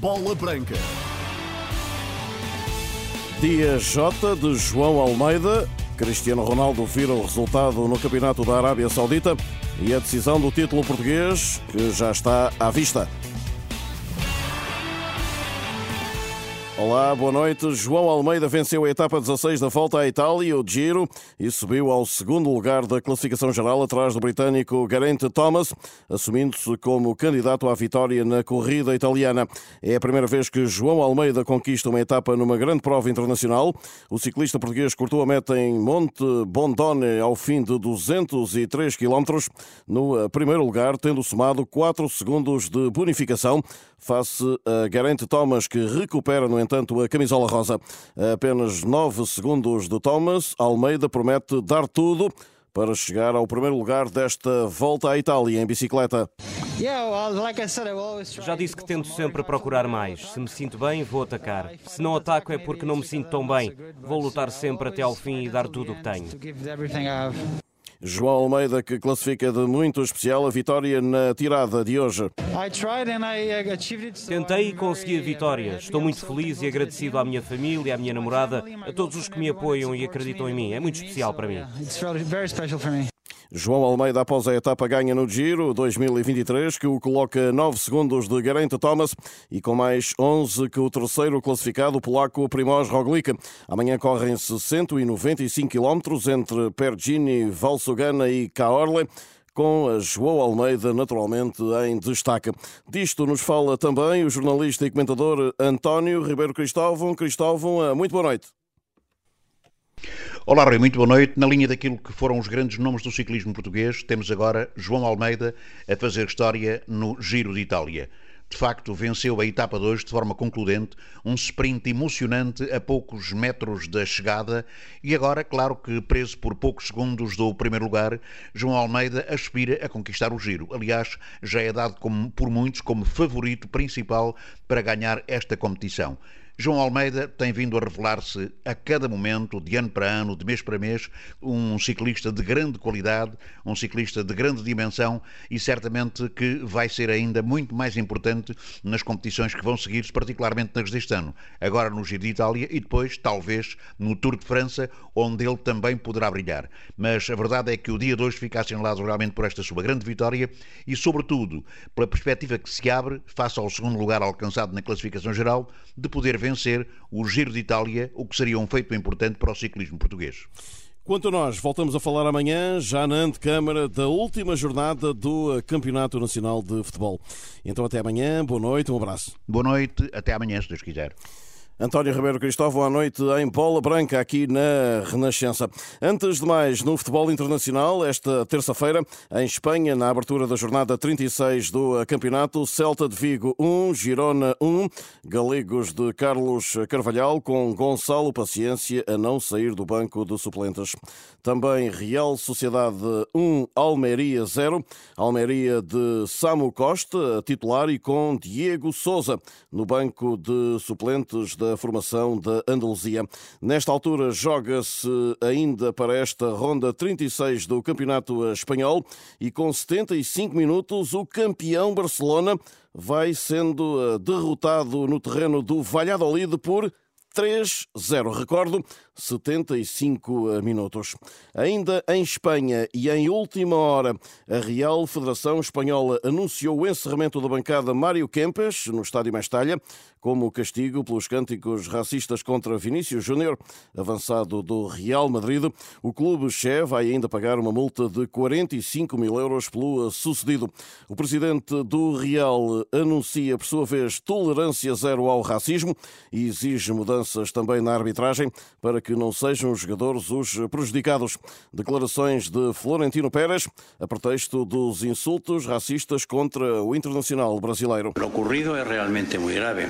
Bola Branca. Dia J de João Almeida. Cristiano Ronaldo vira o resultado no Campeonato da Arábia Saudita e a decisão do título português que já está à vista. Olá, boa noite. João Almeida venceu a etapa 16 da volta à Itália, o Giro, e subiu ao segundo lugar da classificação geral atrás do britânico Geraint Thomas, assumindo-se como candidato à vitória na corrida italiana. É a primeira vez que João Almeida conquista uma etapa numa grande prova internacional. O ciclista português cortou a meta em Monte Bondone ao fim de 203 km, no primeiro lugar, tendo somado 4 segundos de bonificação face a Geraint Thomas, que recupera, no entanto, a camisola rosa. A apenas 9 segundos de Thomas, Almeida promete dar tudo para chegar ao primeiro lugar desta volta à Itália em bicicleta. Já disse que tento sempre procurar mais. Se me sinto bem, vou atacar. Se não ataco é porque não me sinto tão bem. Vou lutar sempre até ao fim e dar tudo o que tenho. João Almeida, que classifica de muito especial a vitória na tirada de hoje. Tentei e consegui a vitória. Estou muito feliz e agradecido à minha família, à minha namorada, a todos os que me apoiam e acreditam em mim. É muito especial para mim. João Almeida, após a etapa ganha no Giro 2023, que o coloca 9 segundos de Geraint Thomas e com mais 11 que o terceiro classificado, polaco Primoz Roglic. Amanhã correm-se 195 km entre Pergini, Valsugana e Caorle com a João Almeida naturalmente em destaque. Disto nos fala também o jornalista e comentador António Ribeiro Cristóvão. Cristóvão, muito boa noite. Olá, Rui, muito boa noite. Na linha daquilo que foram os grandes nomes do ciclismo português, temos agora João Almeida a fazer história no Giro de Itália. De facto, venceu a etapa de hoje de forma concludente, um sprint emocionante a poucos metros da chegada e agora, claro que preso por poucos segundos do primeiro lugar, João Almeida aspira a conquistar o giro. Aliás, já é dado como, por muitos como favorito principal para ganhar esta competição. João Almeida tem vindo a revelar-se a cada momento, de ano para ano, de mês para mês, um ciclista de grande qualidade, um ciclista de grande dimensão e certamente que vai ser ainda muito mais importante nas competições que vão seguir-se, particularmente nas deste ano. Agora no Giro de Itália e depois, talvez, no Tour de França, onde ele também poderá brilhar. Mas a verdade é que o dia de hoje fica assinalado realmente por esta sua grande vitória e, sobretudo, pela perspectiva que se abre, face ao segundo lugar alcançado na classificação geral, de poder ver vencer o Giro de Itália, o que seria um feito importante para o ciclismo português. Quanto a nós, voltamos a falar amanhã, já na antecâmara da última jornada do Campeonato Nacional de Futebol. Então até amanhã, boa noite, um abraço. Boa noite, até amanhã, se Deus quiser. António Ribeiro Cristóvão, à noite em Bola Branca, aqui na Renascença. Antes de mais, no futebol internacional, esta terça-feira, em Espanha, na abertura da jornada 36 do campeonato, Celta de Vigo 1, Girona 1, Galegos de Carlos Carvalhal, com Gonçalo Paciência a não sair do banco de suplentes. Também Real Sociedade 1, Almeria 0, Almeria de Samu Costa, titular, e com Diego Souza no banco de suplentes da formação da Andaluzia. Nesta altura, joga-se ainda para esta ronda 36 do Campeonato Espanhol e com 75 minutos, o campeão Barcelona vai sendo eh, derrotado no terreno do Valladolid por 3-0. Recordo, 75 minutos. Ainda em Espanha e em última hora, a Real Federação Espanhola anunciou o encerramento da bancada Mário Kempes no Estádio Mestalha, como castigo pelos cânticos racistas contra Vinícius Júnior, avançado do Real Madrid. O clube Che vai ainda pagar uma multa de 45 mil euros pelo sucedido. O presidente do Real anuncia, por sua vez, tolerância zero ao racismo e exige mudanças também na arbitragem para que não sejam os jogadores os prejudicados. Declarações de Florentino Pérez a pretexto dos insultos racistas contra o internacional brasileiro. O ocorrido é realmente muito grave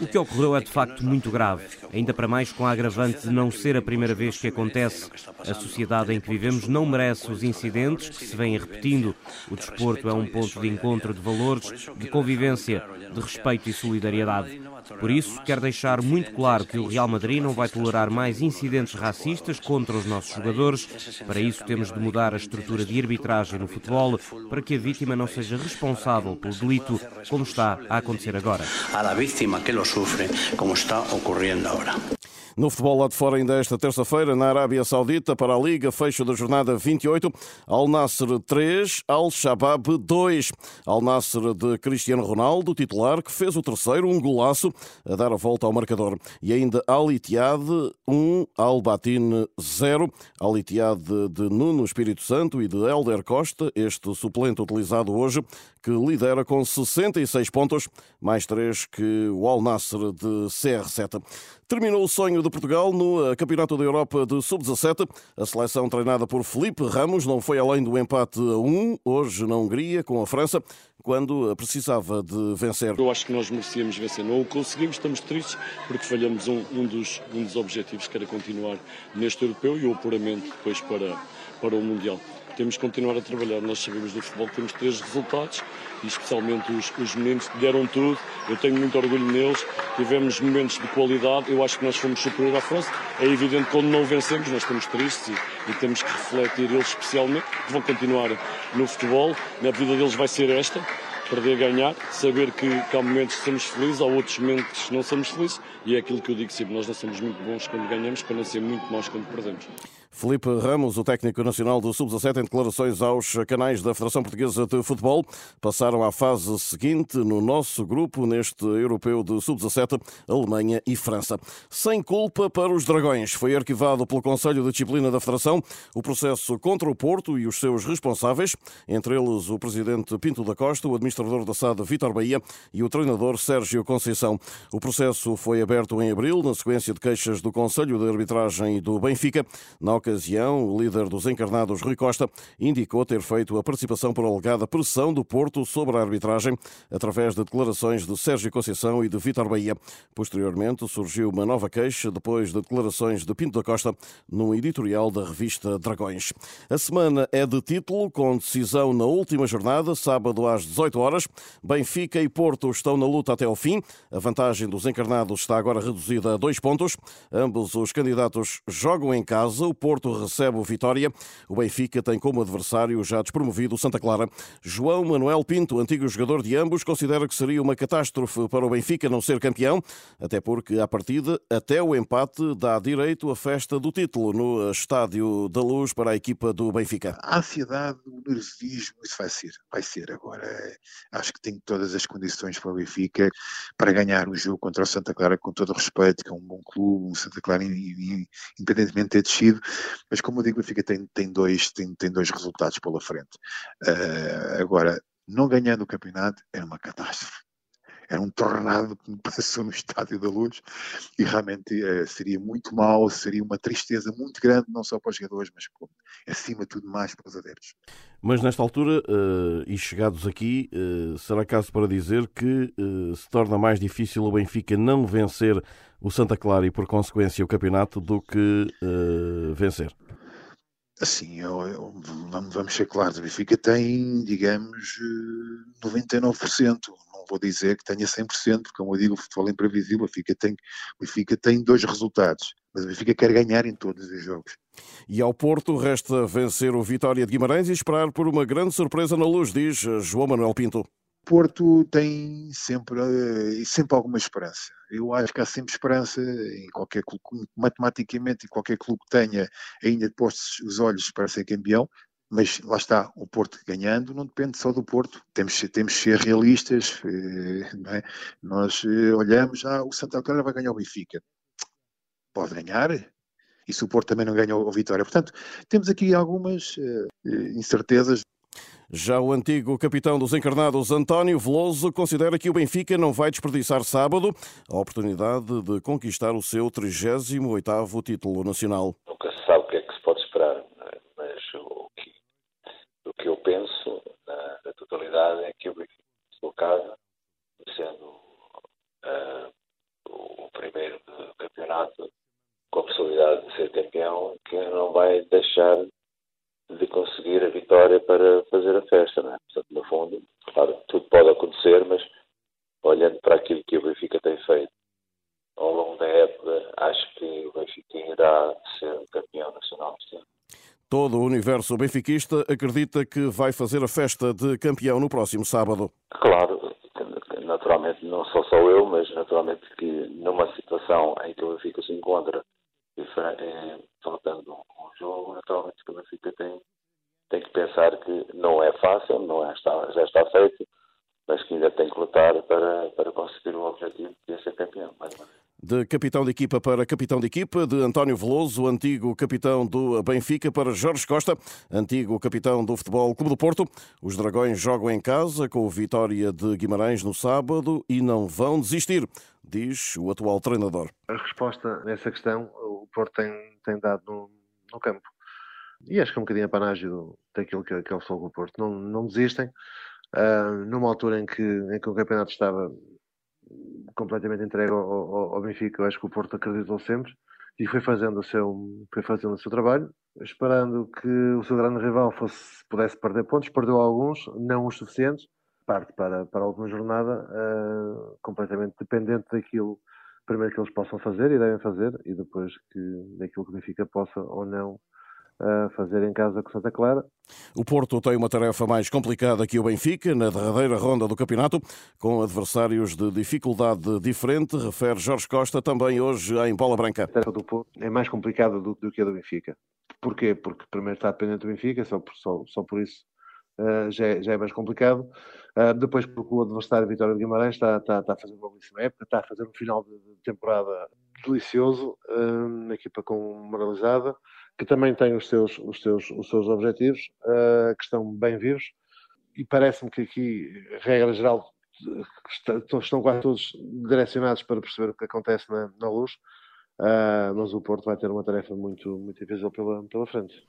o que ocorreu é de facto muito grave, ainda para mais com a agravante de não ser a primeira vez que acontece. A sociedade em que vivemos não merece os incidentes que se vêm repetindo. O desporto é um ponto de encontro de valores, de convivência, de respeito e solidariedade. Por isso, quero deixar muito claro que o Real Madrid não vai tolerar mais incidentes racistas contra os nossos jogadores. Para isso, temos de mudar a estrutura de arbitragem no futebol para que a vítima não seja responsável pelo delito, como está a acontecer agora. A vítima que lo sufre, como está ocorrendo agora. No futebol lá de fora, ainda esta terça-feira, na Arábia Saudita, para a Liga, fecho da jornada 28, Al Nasser 3, Al Shabab 2. Al Nasser de Cristiano Ronaldo, titular, que fez o terceiro, um golaço, a dar a volta ao marcador. E ainda Al Ittihad 1, Al Batin 0. Al Ittihad de Nuno Espírito Santo e de Helder Costa, este suplente utilizado hoje, que lidera com 66 pontos, mais 3 que o Al Nasser de CR7. Terminou o sonho de Portugal no eh, Campeonato da Europa de Sub-17. A seleção treinada por Felipe Ramos não foi além do empate a 1, hoje na Hungria, com a França, quando eh, precisava de vencer. Eu acho que nós merecíamos vencer. Não o conseguimos, estamos tristes, porque falhamos um, um, dos, um dos objetivos, que era continuar neste europeu e o apuramento depois para, para o Mundial temos que continuar a trabalhar. Nós sabemos do futebol que temos três resultados e especialmente os, os meninos que deram tudo. Eu tenho muito orgulho neles. Tivemos momentos de qualidade. Eu acho que nós fomos superior à França. É evidente que quando não vencemos, nós estamos tristes e, e temos que refletir eles especialmente, que vão continuar no futebol. A vida deles vai ser esta perder, ganhar, saber que, que há momentos que somos felizes, há outros momentos que não somos felizes, e é aquilo que eu digo sempre, nós não somos muito bons quando ganhamos, para não ser muito maus quando perdemos. Felipe Ramos, o técnico nacional do Sub-17, em declarações aos canais da Federação Portuguesa de Futebol, passaram à fase seguinte no nosso grupo, neste europeu de Sub-17, Alemanha e França. Sem culpa para os Dragões. Foi arquivado pelo Conselho de Disciplina da Federação o processo contra o Porto e os seus responsáveis, entre eles o presidente Pinto da Costa, o administrador da SAD Vítor Bahia e o treinador Sérgio Conceição. O processo foi aberto em abril, na sequência de queixas do Conselho de Arbitragem e do Benfica. Na ocasião, o líder dos encarnados, Rui Costa, indicou ter feito a participação por alegada pressão do Porto sobre a arbitragem, através de declarações de Sérgio Conceição e de Vítor Bahia. Posteriormente, surgiu uma nova queixa depois de declarações de Pinto da Costa num editorial da revista Dragões. A semana é de título, com decisão na última jornada, sábado às 18 horas. Benfica e Porto estão na luta até ao fim. A vantagem dos encarnados está agora reduzida a dois pontos. Ambos os candidatos jogam em casa. O Porto Porto recebe o Vitória. O Benfica tem como adversário já despromovido o Santa Clara. João Manuel Pinto, antigo jogador de ambos, considera que seria uma catástrofe para o Benfica não ser campeão, até porque, à partida, até o empate dá direito à festa do título no Estádio da Luz para a equipa do Benfica. A ansiedade, o nervosismo, isso vai ser. Vai ser agora. Acho que tem todas as condições para o Benfica para ganhar o jogo contra o Santa Clara, com todo o respeito, que é um bom clube, um Santa Clara, independentemente de ter descido, mas como eu digo, o Benfica tem, tem, dois, tem, tem dois resultados pela frente. Uh, agora, não ganhando o campeonato era uma catástrofe. Era um tornado que me passou no Estádio da Luz e realmente uh, seria muito mal, seria uma tristeza muito grande, não só para os jogadores, mas acima de tudo mais para os adeptos. Mas nesta altura, uh, e chegados aqui, uh, será caso para dizer que se torna mais difícil o Benfica não vencer o Santa Clara e, por consequência, o campeonato do que vencer? Assim, eu, eu, vamos, ser claros, o Benfica tem, digamos, 99%. Eh, Não vou dizer que tenha 100%, porque, como eu digo, o futebol é imprevisível. O Benfica tem, o Benfica tem dois resultados, mas o Benfica quer ganhar em todos os jogos. E ao Porto resta vencer o Vitória de Guimarães e esperar por uma grande surpresa na luz, diz João Manuel Pinto. Porto tem sempre, eh, sempre alguma esperança. Eu acho que há sempre esperança em qualquer clube, matematicamente, em qualquer clube que tenha ainda postos os olhos para ser campeão, mas lá está, o Porto ganhando não depende só do Porto, temos, temos que ser realistas, eh, é? nós eh, olhamos, ah, o Santa Clara vai ganhar o Benfica, pode ganhar, e se o Porto também não ganha o Vitória, portanto, temos aqui algumas incertezas já o antigo capitão dos encarnados, António Veloso, considera que o Benfica não vai desperdiçar sábado a oportunidade de conquistar o seu 38º título nacional. Nunca se sabe o que é que se pode esperar, é? mas o que, o que eu penso na, na, totalidade é que o Benfica, se for caso, sendo uh, o primeiro campeonato com a possibilidade de ser campeão, que não vai deixar de conseguir a vitória para fazer a festa, não é? Portanto, no fundo, claro, tudo pode acontecer, mas olhando para aquilo que o Benfica tem feito ao longo da época, acho que o Benfica irá ser campeão nacional este ano. Todo o universo benfiquista acredita que vai fazer a festa de campeão no próximo sábado. Claro, naturalmente não sou só eu, mas naturalmente que numa situação em que o Benfica se encontra eh, faltando um jogo, naturalmente que o Benfica tem, tem que pensar que não é fácil, não é, já está feito, mas que ainda tem que lutar para, para conseguir o objetivo de ser campeão. Mais uma vez. De capitão de equipa para capitão de equipa, de António Veloso, antigo capitão do Benfica, para Jorge Costa, antigo capitão do Futebol Clube do Porto. Os Dragões jogam em casa com Vitória de Guimarães no sábado e não vão desistir, diz o atual treinador. A resposta nessa questão o Porto tem, tem dado no, no campo. E acho que é um bocadinho a panagem daquilo que, que é o Futebol do Porto. Não, não desistem. Uh, numa altura em que, em que o campeonato estava completamente entregue ao, ao, ao, Benfica. Eu acho que o Porto acreditou sempre e foi fazendo o seu, foi fazendo o seu trabalho, esperando que o seu grande rival fosse, pudesse perder pontos. Perdeu alguns, não os suficientes. Parte para, para a última jornada, uh, completamente dependente daquilo, primeiro que eles possam fazer e devem fazer, e depois que, daquilo que o Benfica possa ou não a fazer em casa com Santa Clara. O Porto tem uma tarefa mais complicada que o Benfica na derradeira ronda do campeonato, com adversários de dificuldade diferente, refere Jorge Costa também hoje em Bola Branca. A tarefa do Porto é mais complicada do, do que a do Benfica. Porquê? Porque primeiro está dependente do Benfica, só por, só, só por isso uh, já, é, já, é, mais complicado. Uh, depois porque o adversário Vitória de Guimarães está, está, está a fazer uma belíssima época, está a fazer um final de, temporada delicioso, uh, uma equipa com moralizada que também tem os seus, os seus, os seus objetivos, uh, que estão bem vivos, e parece-me que aqui, regra geral, estão quase todos direcionados para perceber o que acontece na, na luz, uh, mas o Porto vai ter uma tarefa muito, muito difícil pela, pela frente.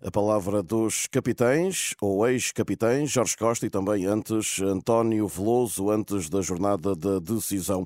A palavra dos capitães, ou ex-capitães, Jorge Costa e também antes António Veloso, antes da jornada da decisão.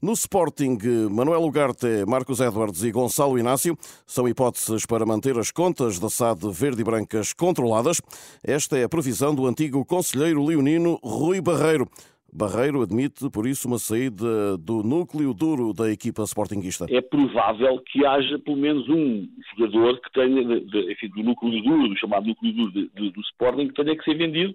No Sporting, Manuel Ugarte, Marcos Edwards e Gonçalo Inácio são hipóteses para manter as contas da SAD verde e brancas controladas. Esta é a previsão do antigo conselheiro leonino Rui Barreiro. Barreiro admite, por isso, uma saída do núcleo duro da equipa sportinguista. É provável que haja pelo menos um jogador que tenha, de, de, enfim, do núcleo duro, do chamado núcleo duro de, do Sporting, que tenha que ser vendido.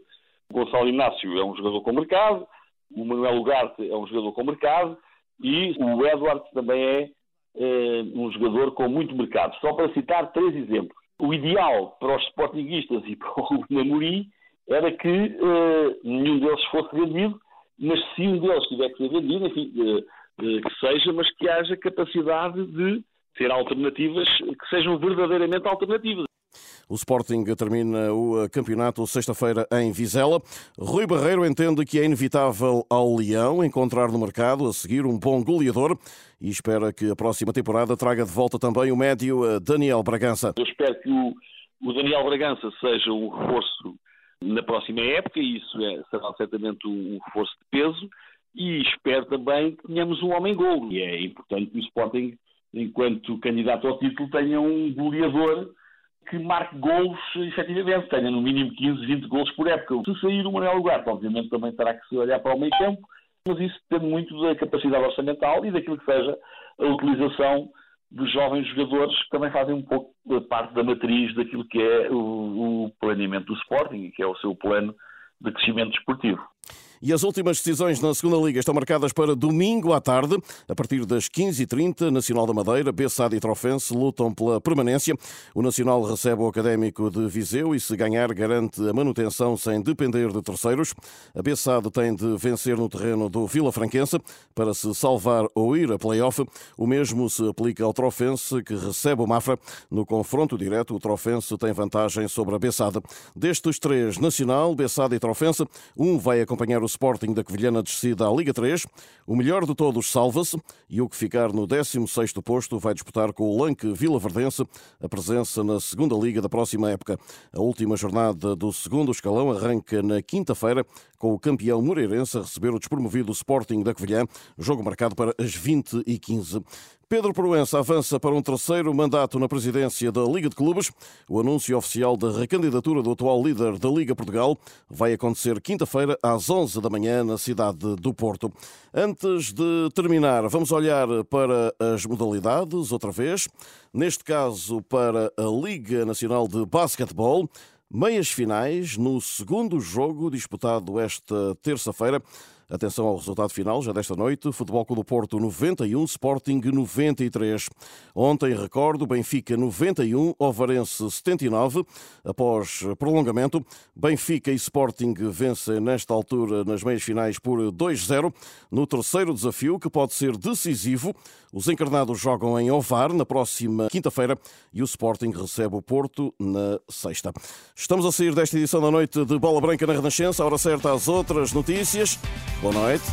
O Gonçalo Inácio é um jogador com mercado, o Manuel Ugarte é um jogador com mercado e o Edward também é, é um jogador com muito mercado. Só para citar três exemplos. O ideal para os sportinguistas e para o Namorim era que uh, nenhum deles fosse vendido mas se um deles tiver que ser vendido, enfim, eh, eh, que seja, mas que haja capacidade de ter alternativas que sejam verdadeiramente alternativas. O Sporting termina o campeonato sexta-feira em Vizela. Rui Barreiro entende que é inevitável ao Leão encontrar no mercado a seguir um bom goleador e espera que a próxima temporada traga de volta também o médio eh, Daniel Bragança. Eu espero que o Daniel Bragança seja um reforço na próxima época, e isso é, será certamente um reforço de peso, e espero também que tenhamos um homem-gol. E é importante que o Sporting, enquanto candidato ao título, tenha um goleador que marque golos efetivamente, tenha no mínimo 15, 20 golos por época. Se sair o Manuel Ugarte, obviamente também terá que se olhar para o meio campo, mas isso depende muito da capacidade orçamental e daquilo que seja a utilização dos jovens jogadores que também fazem um pouco parte da matriz daquilo que é o, o planeamento do Sporting, que é o seu plano de crescimento esportivo. E as últimas decisões na segunda Liga estão marcadas para domingo à tarde, a partir das 15h30. Nacional da Madeira, Bessade e Trofense lutam pela permanência. O Nacional recebe o Académico de Viseu e, se ganhar, garante a manutenção sem depender de terceiros. A Bessade tem de vencer no terreno do Vila Franquense para se salvar ou ir a play-off. O mesmo se aplica ao Trofense, que recebe o Mafra. No confronto direto, o Trofense tem vantagem sobre a Bessade. Destes três, Nacional, Bessade e Trofense, um vai acompanhar o Sporting da Covilhana descida à Liga 3. O melhor de todos salva-se e o que ficar no 16º posto vai disputar com o Lanque Vila Verdense a presença na segunda Liga da próxima época. A última jornada do segundo escalão arranca na quinta-feira com o campeão moreirense a receber o despromovido Sporting da Covilhã, jogo marcado para as 20 e 15 Pedro Proença avança para um terceiro mandato na presidência da Liga de Clubes. O anúncio oficial da recandidatura do atual líder da Liga Portugal vai acontecer quinta-feira às 11 da manhã na cidade do Porto. Antes de terminar, vamos olhar para as modalidades outra vez. Neste caso, para a Liga Nacional de Basquetebol. Meias finais no segundo jogo disputado esta terça-feira. Atenção ao resultado final, já desta noite. Futebol Clube do Porto 91, Sporting 93. Ontem, recordo, Benfica 91, Ovarense 79. Após prolongamento, Benfica e Sporting vencem nesta altura nas meias finais por 2-0. No terceiro desafio, que pode ser decisivo, os encarnados jogam em Ovar na próxima quinta-feira e o Sporting recebe o Porto na sexta. Estamos a sair desta edição da noite de Bola Branca na Renascença, a hora certa às outras notícias. Boa noite.